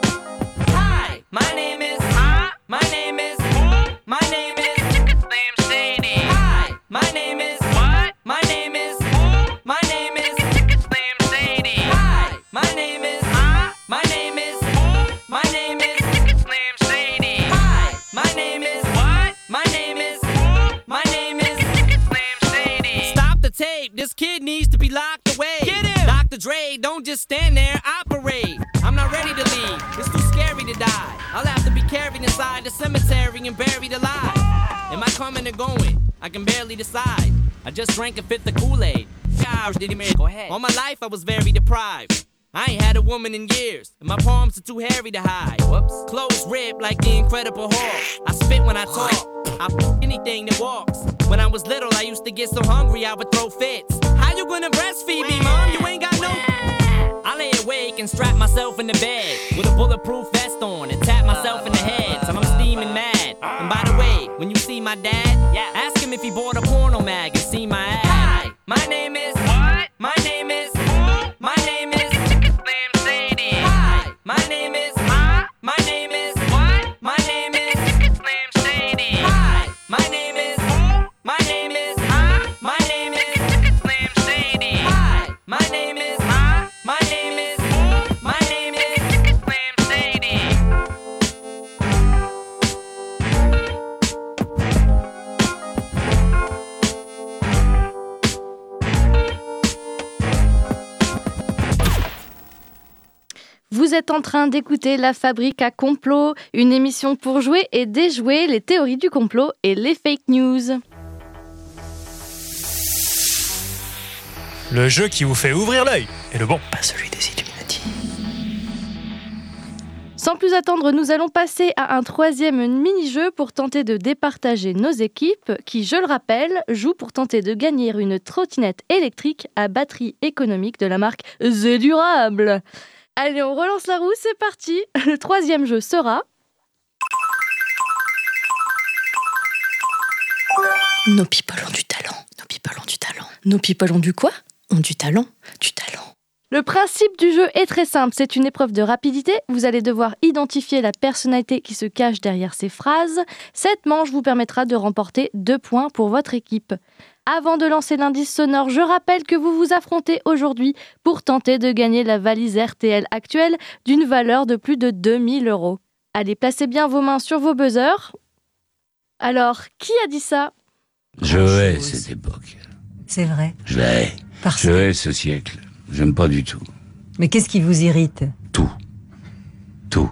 Hi, my name is. Huh? My name is. My name My name is. My name is. Slim Shady. Stop the tape. This kid needs to be locked away. Get him. Dr. Dre, don't just stand there, operate. I'm not ready to leave. It's too scary to die. I'll have to be carried inside the cemetery and buried alive. Am I coming or going? I can barely decide. I just drank a fifth of Kool-Aid. Gosh, did he make? Go ahead. All my life I was very deprived. I ain't had a woman in years, and my palms are too hairy to hide. Whoops. Clothes ripped like the Incredible Hulk. I spit when I talk. I f- anything that walks. When I was little, I used to get so hungry I would throw fits. How you gonna breastfeed me, mom? You ain't got no. I lay awake and strap myself in the bed with a bulletproof vest on and tap myself in the head till I'm steaming mad. And by the way, when you see my dad, ask him if he bought a porno mag and see my ad. Hi, my name is. Êtes en train d'écouter La Fabrique à complot, une émission pour jouer et déjouer les théories du complot et les fake news. Le jeu qui vous fait ouvrir l'œil est le bon. Pas celui des Illuminati. Sans plus attendre, nous allons passer à un troisième mini-jeu pour tenter de départager nos équipes qui, je le rappelle, jouent pour tenter de gagner une trottinette électrique à batterie économique de la marque The Durable. Allez, on relance la roue, c'est parti. Le troisième jeu sera Nos people ont du talent. Nos people ont du talent. Nos people ont du quoi? Ont du talent. Du talent. Le principe du jeu est très simple, c'est une épreuve de rapidité. Vous allez devoir identifier la personnalité qui se cache derrière ces phrases. Cette manche vous permettra de remporter deux points pour votre équipe. Avant de lancer l'indice sonore, je rappelle que vous vous affrontez aujourd'hui pour tenter de gagner la valise RTL actuelle d'une valeur de plus de 2000 euros. Allez, placez bien vos mains sur vos buzzers. Alors, qui a dit ça? Je hais cette époque. C'est vrai. Je la hais. Je hais ce siècle. J'aime pas du tout. Mais qu'est-ce qui vous irrite? Tout. Tout.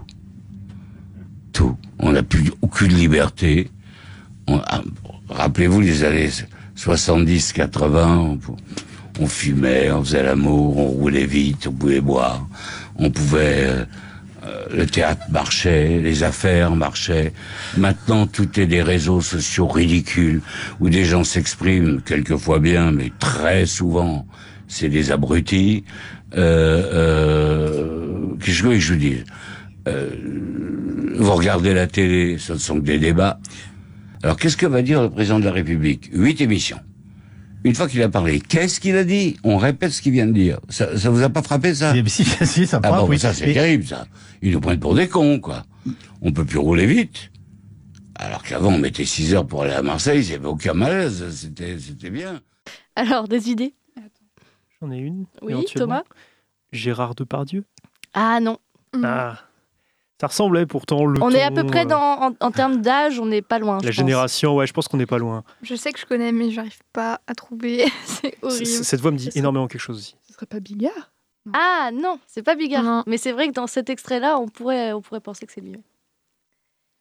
Tout. On n'a plus aucune liberté. On- ah, Rappelez-vous les années 70, 80, on, on fumait, on faisait l'amour, on roulait vite, on pouvait boire, on pouvait euh, euh, le théâtre marchait, les affaires marchaient. Maintenant, tout est des réseaux sociaux ridicules où des gens s'expriment quelquefois bien, mais très souvent, c'est des abrutis. Euh, euh, Qu'est-ce que je vous dise Euh, Vous regardez la télé, ce ne sont que des débats. Alors, qu'est-ce que va dire le président de la République? Huit émissions. Une fois qu'il a parlé, qu'est-ce qu'il a dit? On répète ce qu'il vient de dire. Ça, ça vous a pas frappé ça? Si, si, ça Ah frappe, bon, oui. ça c'est Et- terrible ça. Ils nous prennent pour des cons quoi. On peut plus rouler vite. Alors qu'avant on mettait 6 heures pour aller à Marseille, c'est pas aucun malaise, c'était c'était bien. Alors, des idées? J'en ai une. Oui. Thomas? Gérard Depardieu? Ah non. Ah. Ça ressemblait pourtant le On est à peu près euh, dans, en, en termes d'âge, on n'est pas loin. je La pense. génération, ouais, je pense qu'on n'est pas loin. Je sais que je connais, mais j'arrive pas à trouver. c'est C- horrible. Cette voix me dit énormément quelque chose aussi. Ce serait pas Bigard? Ah non, c'est pas Bigard. Mais c'est vrai que dans cet extrait-là, on pourrait, on pourrait penser que c'est lui.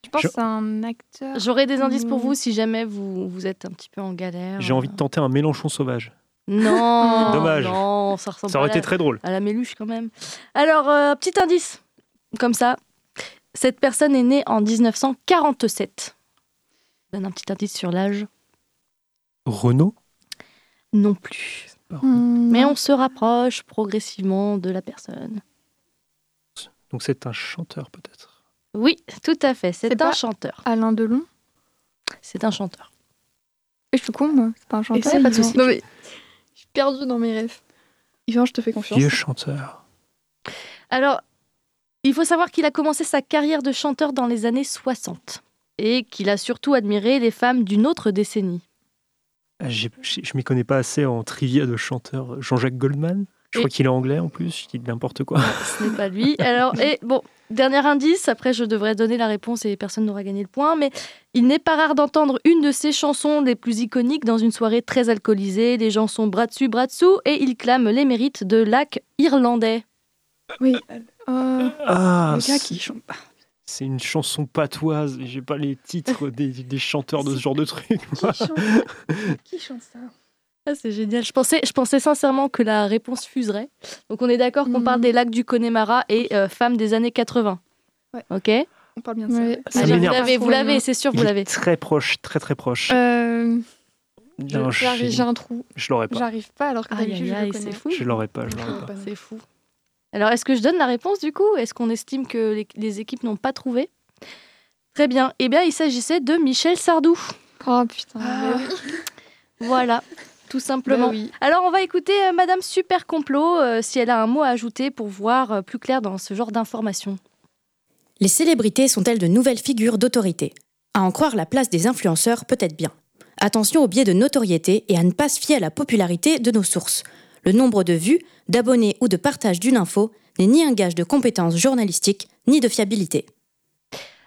Je pense que c'est un acteur. J'aurai des indices pour Mm. vous si jamais vous, vous êtes un petit peu en galère. J'ai envie de tenter un Mélenchon sauvage. Non, Dommage. non, ça ressemble Ça aurait été la- très drôle. À la méluche quand même. Alors, euh, petit indice, comme ça. Cette personne est née en 1947. Je donne un petit indice sur l'âge. Renault Non plus. Hmm, Mais on se rapproche progressivement de la personne. Donc c'est un chanteur peut-être? Oui, tout à fait. C'est un pas chanteur. Alain Delon? C'est un chanteur. Et je suis con, moi. C'est pas un chanteur. Pas de Yvan. soucis. Non, mais perdue dans mes rêves. Yvan, je te fais confiance. Vieux chanteur. Alors, il faut savoir qu'il a commencé sa carrière de chanteur dans les années 60 et qu'il a surtout admiré les femmes d'une autre décennie. Ah, j'ai- Je je m'y connais pas assez en trivia de chanteur. Jean-Jacques Goldman? Je Et- crois qu'il est anglais en plus, je dis n'importe quoi. Ce n'est pas lui. Alors, et bon, dernier indice, après je devrais donner la réponse et personne n'aura gagné le point, mais il n'est pas rare d'entendre une de ses chansons les plus iconiques dans une soirée très alcoolisée. Les gens sont bras dessus, bras dessous et il clame les mérites de lac irlandais. Oui. Ah, le gars qui chante pas. C'est une chanson patoise, et j'ai pas les titres des, des chanteurs de ce genre de truc. Qui chante ça? Ah, c'est génial. Je pensais, je pensais sincèrement que la réponse fuserait. Donc on est d'accord qu'on parle des lacs du Connemara et euh, femmes des années 80. Ok On parle bien de ça. Ça Allez, vous l'avez, vous l'avez, c'est sûr, vous l'avez. Très proche, très très proche. Euh, Non, j'arrive- j'ai- un trou. Je l'aurais pas. J'arrive pas alors que je aïe, le c'est fou. Je l'aurais pas, je l'aurais pas. C'est fou. Alors, est-ce que je donne la réponse du coup? Est-ce qu'on estime que les, les équipes n'ont pas trouvé? Très bien. Eh bien, il s'agissait de Michel Sardou. Oh putain. Ah. Voilà, tout simplement. Bah oui. Alors, on va écouter euh, Madame Super Complot euh, si elle a un mot à ajouter pour voir euh, plus clair dans ce genre d'informations. Les célébrités sont-elles de nouvelles figures d'autorité? À en croire la place des influenceurs, peut-être bien. Attention au biais de notoriété et à ne pas se fier à la popularité de nos sources. Le nombre de vues, d'abonnés ou de partages d'une info n'est ni un gage de compétence journalistique, ni de fiabilité.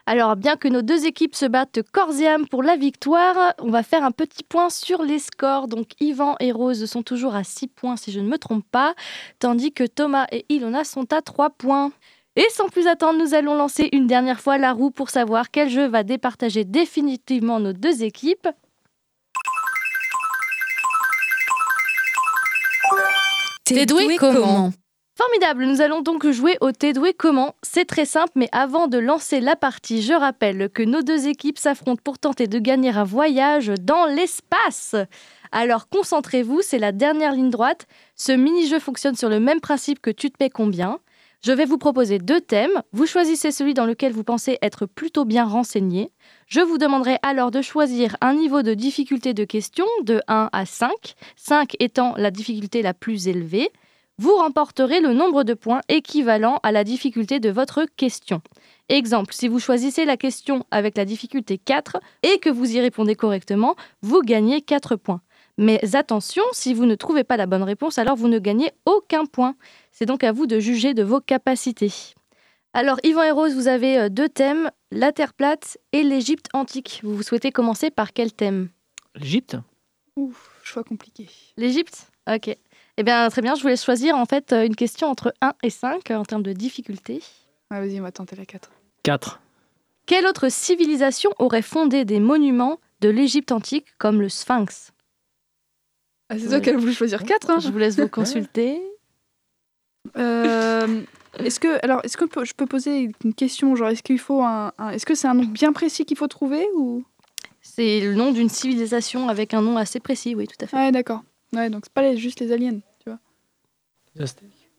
Alors, bien que nos deux équipes se battent corps et âme pour la victoire, on va faire un petit point sur les scores. Donc, Yvan et Rose sont toujours à 6 points, si je ne me trompe pas, tandis que Thomas et Ilona sont à 3 points. Et sans plus attendre, nous allons lancer une dernière fois la roue pour savoir quel jeu va départager définitivement nos deux équipes. T'es doué comment? Formidable, nous allons donc jouer au T'es doué comment C'est très simple, mais avant de lancer la partie, je rappelle que nos deux équipes s'affrontent pour tenter de gagner un voyage dans l'espace. Alors concentrez-vous, c'est la dernière ligne droite. Ce mini-jeu fonctionne sur le même principe que tu te paies combien. Je vais vous proposer deux thèmes. Vous choisissez celui dans lequel vous pensez être plutôt bien renseigné. Je vous demanderai alors de choisir un niveau de difficulté de question de 1 à 5, 5 étant la difficulté la plus élevée. Vous remporterez le nombre de points équivalent à la difficulté de votre question. Exemple, si vous choisissez la question avec la difficulté 4 et que vous y répondez correctement, vous gagnez 4 points. Mais attention, si vous ne trouvez pas la bonne réponse, alors vous ne gagnez aucun point. C'est donc à vous de juger de vos capacités. Alors, Yvan et Rose, vous avez euh, deux thèmes, la Terre plate et l'Égypte antique. Vous souhaitez commencer par quel thème? L'Égypte? Ouf, choix compliqué. L'Égypte? Ok. Eh bien, très bien, je voulais choisir en fait euh, une question entre 1 et 5 en termes de difficulté. Ah, vas-y, on va tenter la 4. 4. Quelle autre civilisation aurait fondé des monuments de l'Égypte antique comme le Sphinx? Ah, c'est toi qui as voulu choisir 4, hein Je vous laisse vous consulter. Euh, est-ce que, alors, est-ce que je peux poser une question Genre, est-ce qu'il faut un, un- est-ce que c'est un nom bien précis qu'il faut trouver ou? C'est le nom d'une civilisation avec un nom assez précis, oui, tout à fait. Ouais, d'accord. Ouais, donc c'est pas les- juste les aliens, tu vois. Les Aztèques.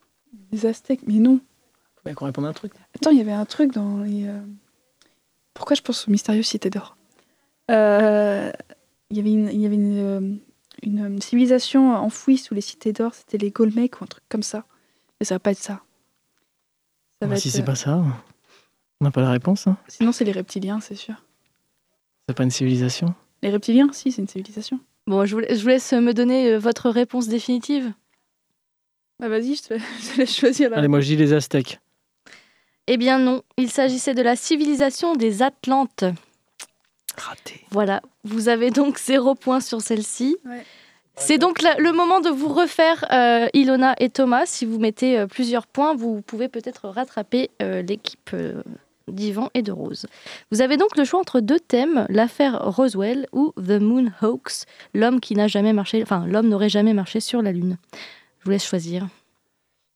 Les Aztèques, mais non. Faudrait qu'on réponde à un truc. Attends, il y avait un truc dans les. euh, Pourquoi je pense aux mystérieuses cités d'or Euh, Il y avait une, il y avait une, euh, une, civilisation enfouie sous les cités d'or. C'était les Golmecs ou un truc comme ça. Mais ça va pas être ça. Ça va Bah, si c'est pas ça, on n'a pas la réponse. Hein. Sinon, c'est les reptiliens, c'est sûr. C'est pas une civilisation? Les reptiliens, si, c'est une civilisation. Bon, je vous, la- je vous laisse me donner euh, votre réponse définitive. Bah vas-y, je te, je te laisse choisir. La Allez, moi je dis les Aztèques. Eh bien non, il s'agissait de la civilisation des Atlantes. Raté. Voilà, vous avez donc zéro point sur celle-ci. Ouais. C'est donc la- le moment de vous refaire, euh, Ilona et Thomas. Si vous mettez euh, plusieurs points, vous pouvez peut-être rattraper euh, l'équipe euh, d'Ivan et de Rose. Vous avez donc le choix entre deux thèmes, l'affaire Roswell ou The Moon Hoax, l'homme qui n'a jamais marché, enfin l'homme n'aurait jamais marché sur la Lune. Je vous laisse choisir.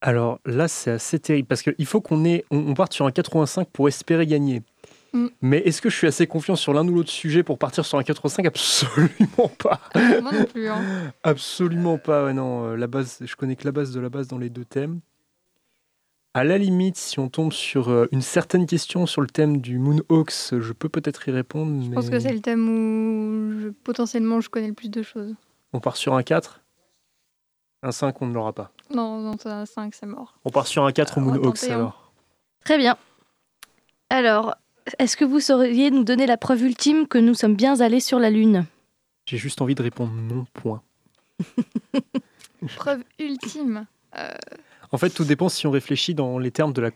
Alors là, c'est assez terrible parce qu'il faut qu'on ait, on, on parte sur un 85 pour espérer gagner. Mm. Mais est-ce que je suis assez confiant sur l'un ou l'autre sujet pour partir sur un 85 Absolument pas. Moi non plus. hein. Absolument pas. Ouais, non, euh, la base, je connais que la base de la base dans les deux thèmes. À la limite, si on tombe sur euh, une certaine question sur le thème du Moonhawks, je peux peut-être y répondre. Je pense que c'est le thème où je- potentiellement je connais le plus de choses. On part sur un 4 Un 5, on ne l'aura pas. Non, non, un 5, c'est mort. On part sur un 4 au on va Moonhawks hein. alors. Très bien. Alors, est-ce que vous sauriez nous donner la preuve ultime que nous sommes bien allés sur la Lune? J'ai juste envie de répondre non, point. Preuve ultime. Euh, En fait, tout dépend si on réfléchit dans les termes de la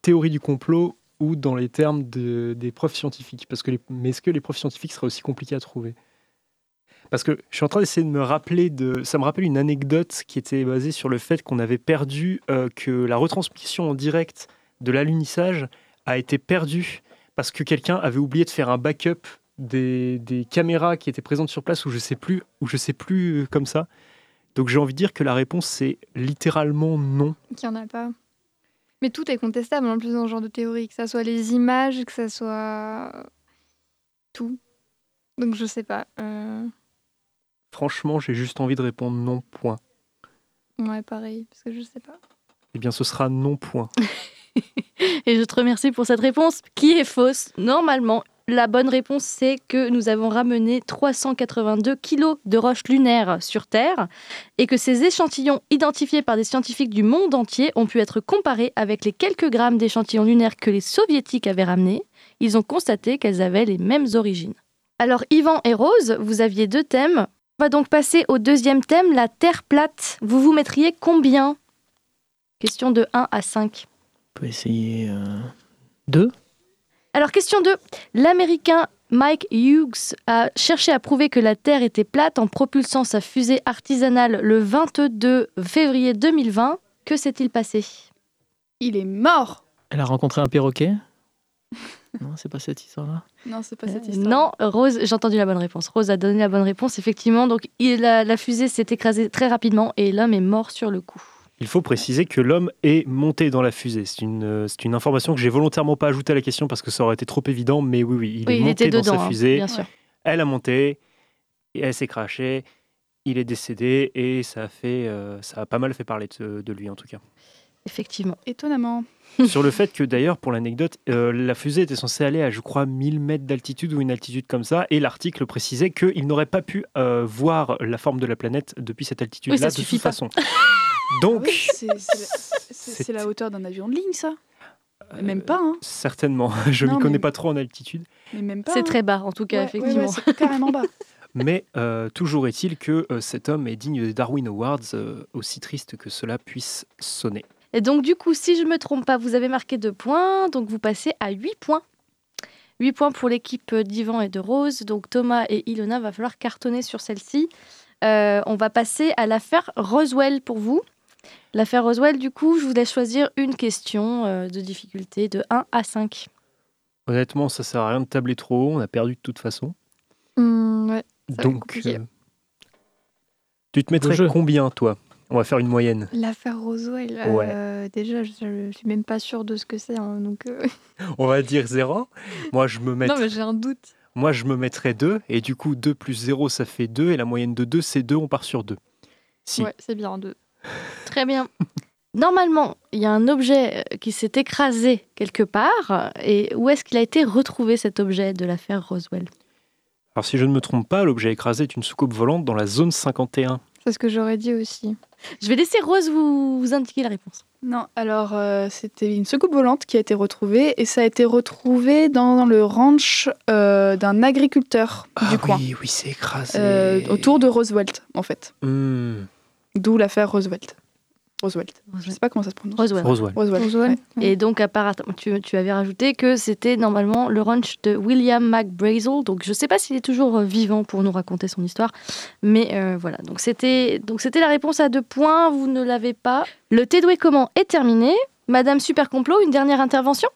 théorie du complot ou dans les termes de- des preuves scientifiques. Parce que les- mais est-ce que les preuves scientifiques seraient aussi compliquées à trouver? Parce que je suis en train d'essayer de me rappeler de. Ça me rappelle une anecdote qui était basée sur le fait qu'on avait perdu, euh, que la retransmission en direct de l'alunissage a été perdue parce que quelqu'un avait oublié de faire un backup des, des caméras qui étaient présentes sur place ou je sais plus, ou je sais plus euh, comme ça. Donc j'ai envie de dire que la réponse c'est littéralement non. qu'il n'y en a pas. Mais tout est contestable en plus dans ce genre de théorie, que ça soit les images, que ça soit tout. Donc je sais pas. Euh, Franchement, j'ai juste envie de répondre non point. Ouais, pareil, parce que je sais pas. Eh bien, ce sera non point. Et je te remercie pour cette réponse qui est fausse. Normalement, la bonne réponse, c'est que nous avons ramené 382 kilos de roches lunaires sur Terre et que ces échantillons identifiés par des scientifiques du monde entier ont pu être comparés avec les quelques grammes d'échantillons lunaires que les soviétiques avaient ramenés. Ils ont constaté qu'elles avaient les mêmes origines. Alors, Yvan et Rose, vous aviez deux thèmes. On va donc passer au deuxième thème, la Terre plate. Vous vous mettriez combien? Question de 1 à 5. On peut essayer euh, deux. Alors, question 2. L'Américain Mike Hughes a cherché à prouver que la Terre était plate en propulsant sa fusée artisanale le 22 février 2020. Que s'est-il passé? Il est mort Elle a rencontré un perroquet? Non, c'est pas cette histoire-là. Non, c'est pas Euh, cette histoire. Non, Rose, j'ai entendu la bonne réponse. Rose a donné la bonne réponse, effectivement. Donc, il- la, la fusée s'est écrasée très rapidement et l'homme est mort sur le coup. Il faut préciser que l'homme est monté dans la fusée. C'est une, euh, c'est une information que j'ai volontairement pas ajoutée à la question parce que ça aurait été trop évident, mais oui, oui, il Oui, est il monté était dans dedans, sa hein, fusée. bien sûr. Elle a monté, et elle s'est crachée, il est décédé et ça a, fait, euh, ça a pas mal fait parler de, de lui en tout cas. Effectivement. Étonnamment. Sur le fait que d'ailleurs, pour l'anecdote, euh, la fusée était censée aller à, je crois, 1000 mètres d'altitude ou une altitude comme ça, et l'article précisait qu'il n'aurait pas pu euh, voir la forme de la planète depuis cette altitude-là ça de toute pas. façon. Donc, oui, c'est la, hauteur d'un avion de ligne, ça. Même pas, hein. certainement, je Non, m'y connais mais- pas trop en altitude. Mais même pas. C'est hein. très bas, en tout cas, Ouais, effectivement. ouais, c'est carrément bas. Mais euh, toujours est-il que euh, cet homme est digne des Darwin Awards, euh, aussi triste que cela puisse sonner. Et donc, du coup, si je ne me trompe pas, vous avez marqué deux points, donc vous passez à 8 points. 8 points pour l'équipe d'Ivan et de Rose. Donc, Thomas et Ilona, va falloir cartonner sur celle-ci. Euh, on va passer à l'affaire Roswell pour vous. L'affaire Roswell, du coup, je vous laisse choisir une question euh, de difficulté de 1 à 5. Honnêtement, ça sert à rien de tabler trop haut, on a perdu de toute façon. Hmm, ouais, ça Donc, euh, tu te mettrais jeu. combien, toi? On va faire une moyenne. L'affaire Roswell, Ouais. euh, déjà, je, je suis même pas sûre de ce que c'est. hein, donc, euh, On va dire 0. Moi, je me Non, mettrais, mais j'ai un doute. moi, je me mettrais 2. Et du coup, 2 plus 0, ça fait 2. Et la moyenne de 2, c'est 2. On part sur 2. Si. Ouais, c'est bien deux. Très bien. Normalement, il y a un objet euh, qui s'est écrasé quelque part. Et où est-ce qu'il a été retrouvé cet objet de l'affaire Roswell? Alors, si je ne me trompe pas, l'objet écrasé est une soucoupe volante dans la zone 51. C'est ce que j'aurais dit aussi. Je vais laisser Rose vous, vous indiquer la réponse. Non, alors euh, c'était une soucoupe volante qui a été retrouvée et ça a été retrouvé dans le ranch euh, d'un agriculteur du coin, Oui, oui, c'est écrasé. euh, autour de Roosevelt en fait. Hmm. D'où l'affaire Roosevelt. Roosevelt. Je sais pas comment ça se prononce. Roswell. Roswell. ouais. Et donc, apparemment, tu, tu avais rajouté que c'était normalement le ranch de William McBrazel. Donc, je ne sais pas s'il est toujours euh, vivant pour nous raconter son histoire. Mais euh, voilà, donc c'était donc c'était la réponse à deux points. Vous ne l'avez pas. Le Tédoué comment est terminé. Madame Super Complot, une dernière intervention?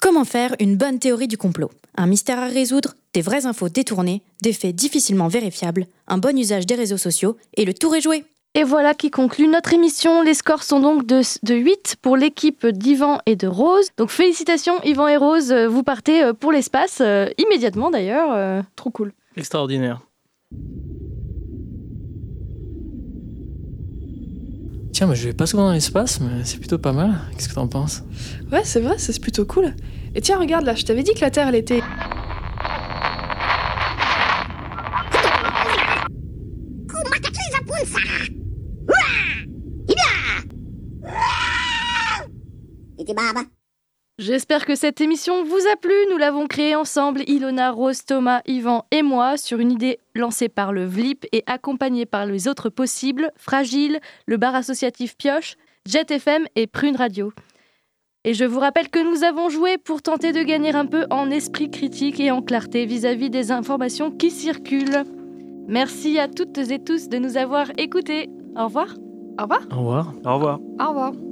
Comment faire une bonne théorie du complot? Un mystère à résoudre, des vraies infos détournées, des faits difficilement vérifiables, un bon usage des réseaux sociaux, et le tour est joué. Et voilà qui conclut notre émission. Les scores sont donc de, de 8 pour l'équipe d'Yvan et de Rose. Donc félicitations Yvan et Rose, vous partez euh, pour l'espace euh, immédiatement d'ailleurs. euh. Trop cool. Extraordinaire. Tiens, mais je vais pas souvent dans l'espace, mais c'est plutôt pas mal. Qu'est-ce que t'en penses? Ouais, c'est vrai, c'est plutôt cool. Et tiens, regarde là, je t'avais dit que la Terre, elle était. J'espère que cette émission vous a plu. Nous l'avons créée ensemble, Ilona, Rose, Thomas, Yvan et moi, sur une idée lancée par le VLIP et accompagnée par les autres possibles, Fragile, le bar associatif Pioche, Jet FM et Prune Radio. Et je vous rappelle que nous avons joué pour tenter de gagner un peu en esprit critique et en clarté vis-à-vis des informations qui circulent. Merci à toutes et tous de nous avoir écoutés. Au revoir. Au revoir. Au revoir. Au revoir. Au revoir.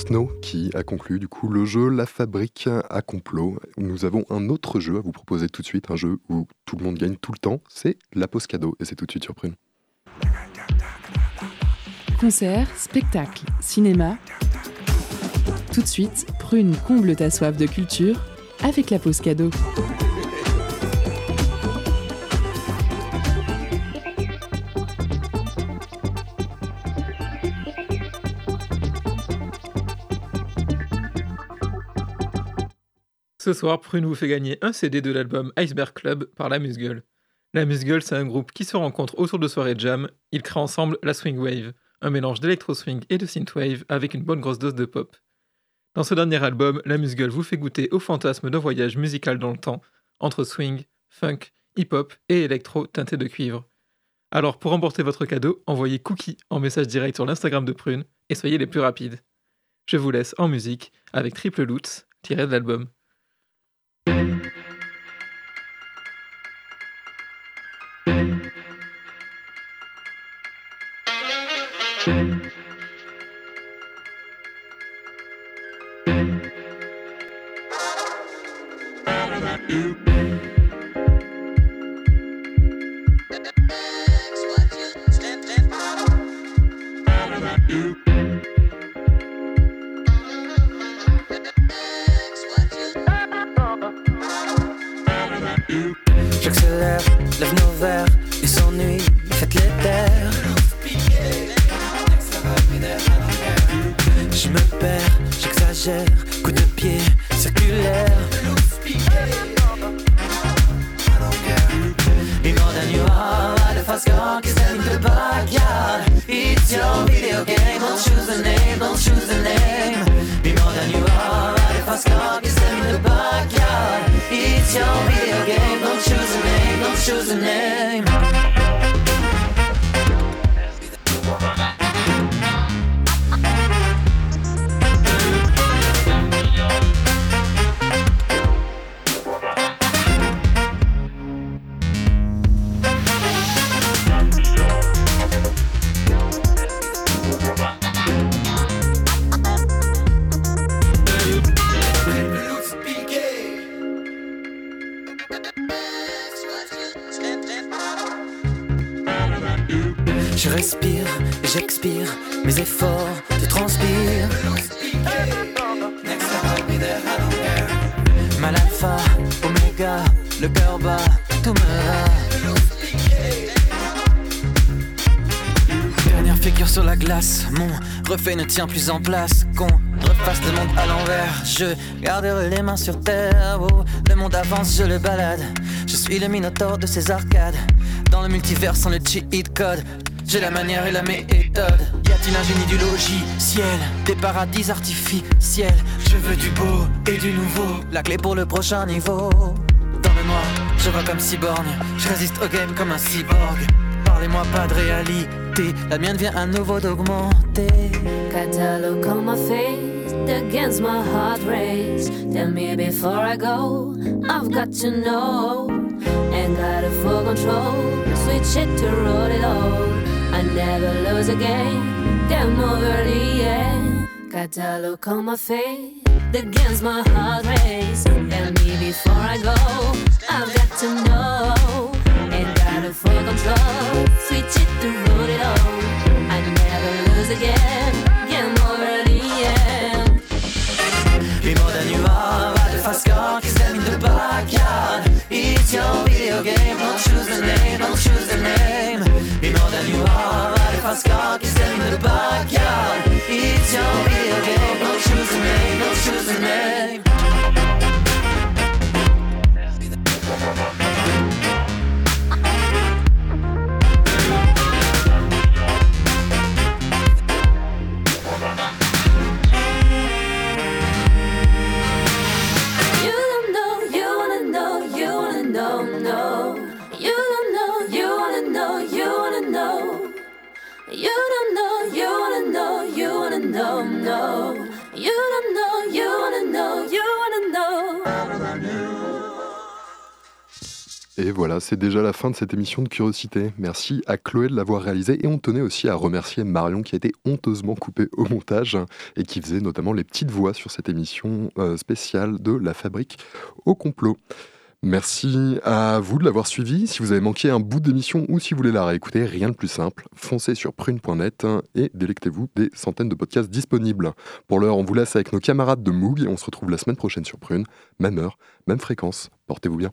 Snow qui a conclu du coup le jeu La Fabrique à complot. Nous avons un autre jeu à vous proposer tout de suite, un jeu où tout le monde gagne tout le temps, c'est la pause cadeau et c'est tout de suite sur Prune. Concert, spectacle, cinéma. Tout de suite, Prune comble ta soif de culture avec la pause cadeau. Ce soir, Prune vous fait gagner un CD de l'album Iceberg Club par La Musgueule. La Musgueule, c'est un groupe qui se rencontre autour de soirées jam. Ils créent ensemble la Swing Wave, un mélange d'électro-swing et de synthwave avec une bonne grosse dose de pop. Dans ce dernier album, La Musgueule vous fait goûter au fantasme d'un voyage musical dans le temps, entre swing, funk, hip-hop et électro teinté de cuivre. Alors pour remporter votre cadeau, envoyez Cookie en message direct sur l'Instagram de Prune et soyez les plus rapides. Je vous laisse en musique avec Triple Loots, tiré de l'album. thank you. Refait ne tient plus en place. Qu'on refasse le monde à l'envers, je garderai les mains sur terre. Oh, le monde avance, je le balade. Je suis le minotaure de ces arcades. Dans le multivers sans le cheat code, j'ai la manière et la méthode. Y a-t-il un génie du logiciel? Des paradis artificiels Je veux du beau et du nouveau La clé pour le prochain niveau Dans le noir, je vois comme cyborg Je résiste au game comme un cyborg Parlez-moi pas de réalité La mienne vient à nouveau d'augmenter look on my face against my heart race. Tell me before I go, I've got to know. And got a full control, switch it to roll it all. I never lose a game, game over the end. Look on my face against my heart race. Tell me before I go, I've got to know. Full control, switch it to roll it all. I never lose again, c'est déjà la fin de cette émission de Curiosité. Merci à Chloé de l'avoir réalisée et on tenait aussi à remercier Marion qui a été honteusement coupée au montage et qui faisait notamment les petites voix sur cette émission euh, spéciale de La Fabrique au complot. Merci à vous de l'avoir suivi. Si vous avez manqué un bout d'émission ou si vous voulez la réécouter, rien de plus simple, foncez sur prune.net et délectez-vous des centaines de podcasts disponibles. Pour l'heure, on vous laisse avec nos camarades de Moog et on se retrouve la semaine prochaine sur Prune, même heure, même fréquence. Portez-vous bien.